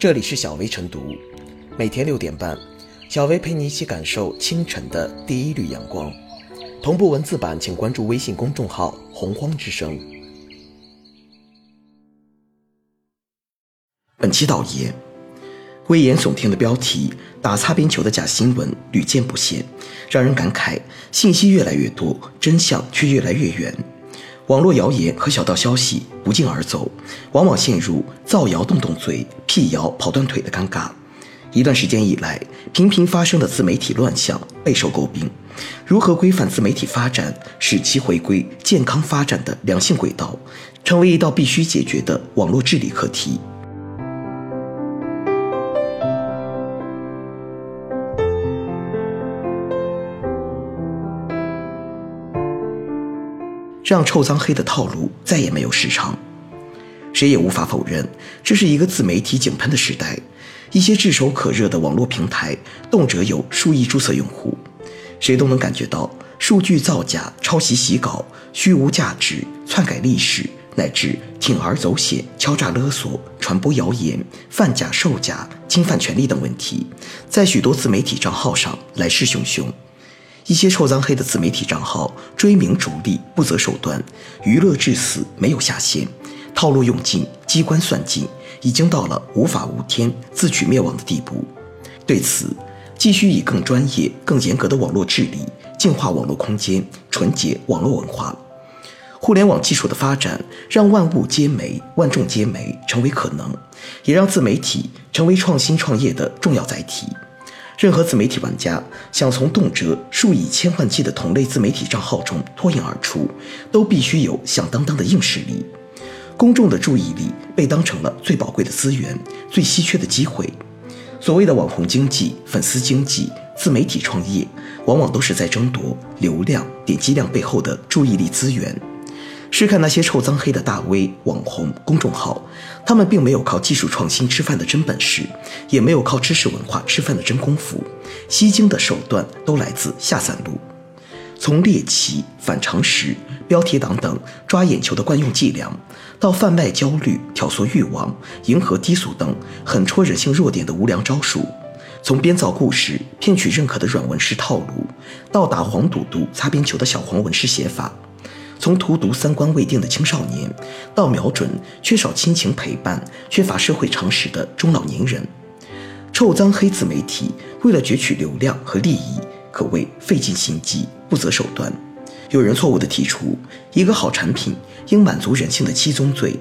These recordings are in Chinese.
这里是小薇晨读，每天六点半，小薇陪你一起感受清晨的第一缕阳光。同步文字版，请关注微信公众号“洪荒之声”。本期导言：危言耸听的标题、打擦边球的假新闻屡见不鲜，让人感慨信息越来越多，真相却越来越远。网络谣言和小道消息不胫而走，往往陷入造谣动动嘴、辟谣跑断腿的尴尬。一段时间以来，频频发生的自媒体乱象备受诟病。如何规范自媒体发展，使其回归健康发展的良性轨道，成为一道必须解决的网络治理课题。让臭脏黑的套路再也没有市场。谁也无法否认，这是一个自媒体井喷的时代。一些炙手可热的网络平台，动辄有数亿注册用户，谁都能感觉到数据造假、抄袭洗稿、虚无价值、篡改历史，乃至铤而走险、敲诈勒索、传播谣言、贩假售假、侵犯权利等问题，在许多自媒体账号上来势汹汹。一些臭脏黑的自媒体账号追名逐利，不择手段，娱乐至死没有下限，套路用尽，机关算尽，已经到了无法无天、自取灭亡的地步。对此，继续以更专业、更严格的网络治理净化网络空间，纯洁网络文化。互联网技术的发展，让万物皆美、万众皆美成为可能，也让自媒体成为创新创业的重要载体。任何自媒体玩家想从动辄数以千万计的同类自媒体账号中脱颖而出，都必须有响当当的硬实力。公众的注意力被当成了最宝贵的资源、最稀缺的机会。所谓的网红经济、粉丝经济、自媒体创业，往往都是在争夺流量、点击量背后的注意力资源。试看那些臭脏黑的大 V、网红、公众号，他们并没有靠技术创新吃饭的真本事，也没有靠知识文化吃饭的真功夫，吸睛的手段都来自下三路。从猎奇、反常识、标题党等抓眼球的惯用伎俩，到贩卖焦虑、挑唆欲望、迎合低俗等狠戳人性弱点的无良招数；从编造故事骗取认可的软文式套路，到打黄赌毒擦边球的小黄文式写法。从荼毒三观未定的青少年，到瞄准缺少亲情陪伴、缺乏社会常识的中老年人，臭脏黑自媒体为了攫取流量和利益，可谓费尽心机、不择手段。有人错误地提出，一个好产品应满足人性的七宗罪：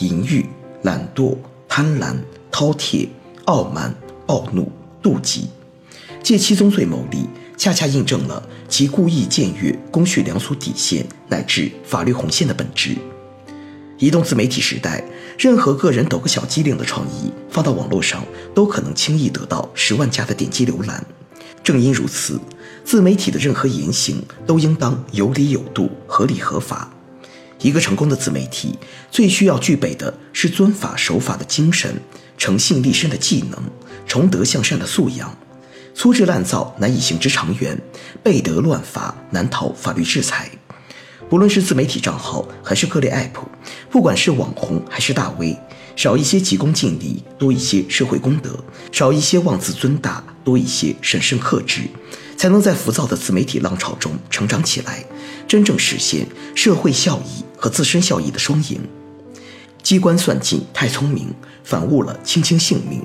淫欲、懒惰、贪婪、饕餮、傲慢、暴怒、妒忌，借七宗罪牟利。恰恰印证了其故意僭越公序良俗底线乃至法律红线的本质。移动自媒体时代，任何个人抖个小机灵的创意放到网络上，都可能轻易得到十万加的点击浏览。正因如此，自媒体的任何言行都应当有理有度、合理合法。一个成功的自媒体，最需要具备的是遵法守法的精神、诚信立身的技能、崇德向善的素养。粗制滥造难以行之长远，背德乱法难逃法律制裁。不论是自媒体账号还是各类 app，不管是网红还是大 V，少一些急功近利，多一些社会公德；少一些妄自尊大，多一些审慎克制，才能在浮躁的自媒体浪潮中成长起来，真正实现社会效益和自身效益的双赢。机关算尽太聪明，反误了卿卿性命。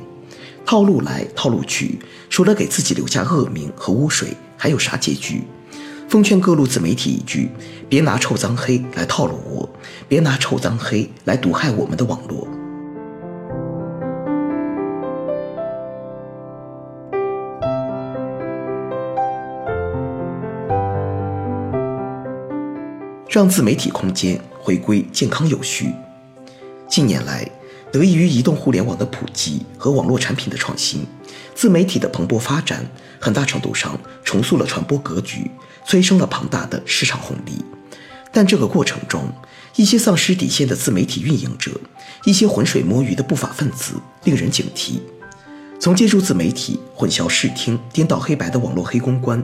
套路来套路去，除了给自己留下恶名和污水，还有啥结局？奉劝各路自媒体一句：别拿臭脏黑来套路我，别拿臭脏黑来毒害我们的网络。让自媒体空间回归健康有序。近年来。得益于移动互联网的普及和网络产品的创新，自媒体的蓬勃发展，很大程度上重塑了传播格局，催生了庞大的市场红利。但这个过程中，一些丧失底线的自媒体运营者，一些浑水摸鱼的不法分子，令人警惕。从借助自媒体混淆视听、颠倒黑白的网络黑公关，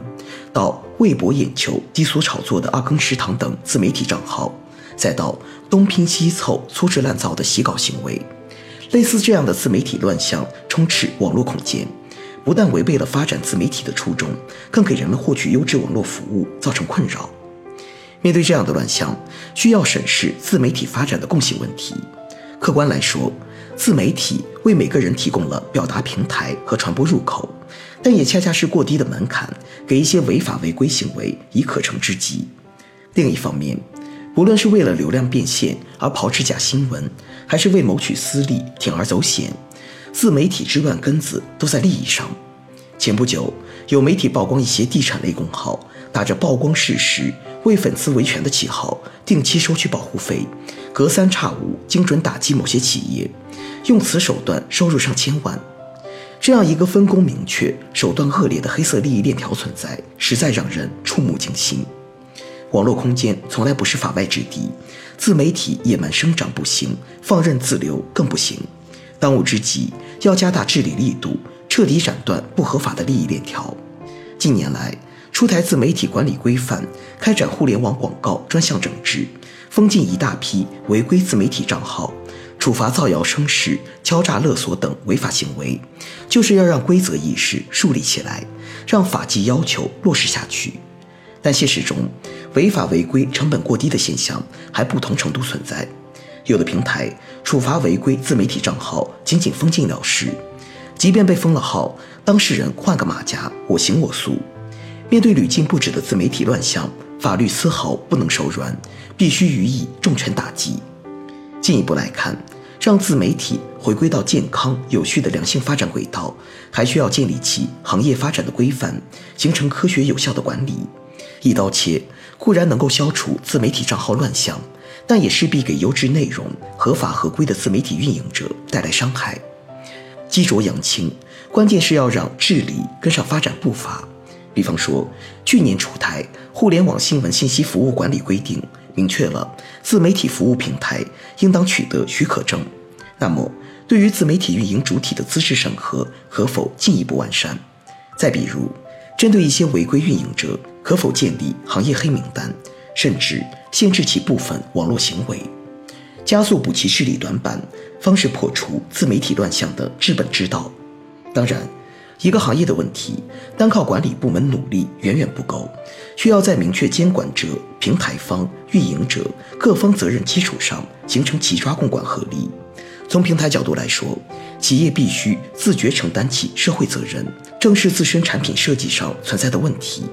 到为博眼球、低俗炒作的二更食堂等自媒体账号，再到东拼西凑、粗制滥造的洗稿行为。类似这样的自媒体乱象充斥网络空间，不但违背了发展自媒体的初衷，更给人们获取优质网络服务造成困扰。面对这样的乱象，需要审视自媒体发展的共性问题。客观来说，自媒体为每个人提供了表达平台和传播入口，但也恰恰是过低的门槛，给一些违法违规行为以可乘之机。另一方面，无论是为了流量变现而炮制假新闻，还是为谋取私利铤而走险，自媒体之乱根子都在利益上。前不久，有媒体曝光一些地产类公号打着曝光事实、为粉丝维权的旗号，定期收取保护费，隔三差五精准打击某些企业，用此手段收入上千万。这样一个分工明确、手段恶劣的黑色利益链条存在，实在让人触目惊心。网络空间从来不是法外之地，自媒体野蛮生长不行，放任自流更不行。当务之急要加大治理力度。彻底斩断不合法的利益链条。近年来，出台自媒体管理规范，开展互联网广告专项整治，封禁一大批违规自媒体账号，处罚造谣生事、敲诈勒索等违法行为，就是要让规则意识树立起来，让法纪要求落实下去。但现实中，违法违规成本过低的现象还不同程度存在。有的平台处罚违规自媒体账号，仅仅封禁了事。即便被封了号，当事人换个马甲，我行我素。面对屡禁不止的自媒体乱象，法律丝毫不能手软，必须予以重拳打击。进一步来看，让自媒体回归到健康有序的良性发展轨道，还需要建立起行业发展的规范，形成科学有效的管理。一刀切固然能够消除自媒体账号乱象，但也势必给优质内容、合法合规的自媒体运营者带来伤害。积浊扬清，关键是要让治理跟上发展步伐。比方说，去年出台《互联网新闻信息服务管理规定》，明确了自媒体服务平台应当取得许可证。那么，对于自媒体运营主体的资质审核，可否进一步完善？再比如，针对一些违规运营者，可否建立行业黑名单，甚至限制其部分网络行为？加速补齐治理短板，方是破除自媒体乱象的治本之道。当然，一个行业的问题，单靠管理部门努力远远不够，需要在明确监管者、平台方、运营者各方责任基础上，形成齐抓共管合力。从平台角度来说，企业必须自觉承担起社会责任，正视自身产品设计上存在的问题，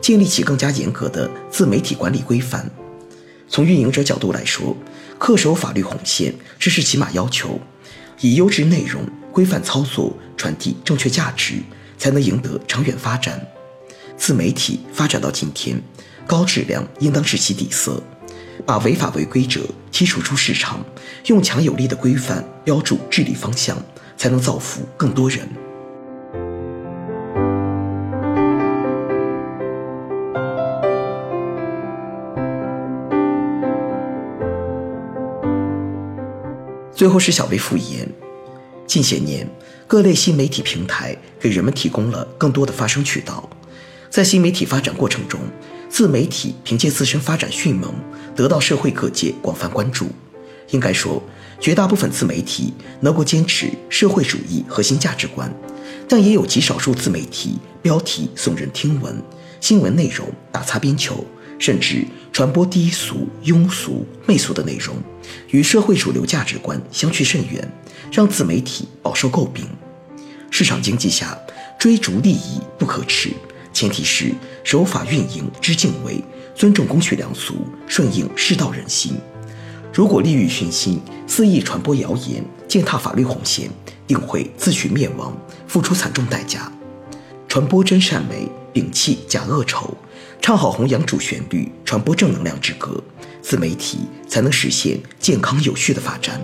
建立起更加严格的自媒体管理规范。从运营者角度来说，恪守法律红线，这是起码要求。以优质内容、规范操作传递正确价值，才能赢得长远发展。自媒体发展到今天，高质量应当是其底色，把违法违规者剔除出市场，用强有力的规范标注治理方向，才能造福更多人。最后是小微复言。近些年，各类新媒体平台给人们提供了更多的发声渠道。在新媒体发展过程中，自媒体凭借自身发展迅猛，得到社会各界广泛关注。应该说，绝大部分自媒体能够坚持社会主义核心价值观，但也有极少数自媒体标题耸人听闻，新闻内容打擦边球。甚至传播低俗、庸俗、媚俗的内容，与社会主流价值观相去甚远，让自媒体饱受诟病。市场经济下，追逐利益不可耻，前提是守法运营知敬畏，尊重公序良俗，顺应世道人心。如果利欲熏心，肆意传播谣言，践踏法律红线，定会自取灭亡，付出惨重代价。传播真善美，摒弃假恶丑。唱好弘扬主旋律，传播正能量之歌，自媒体才能实现健康有序的发展。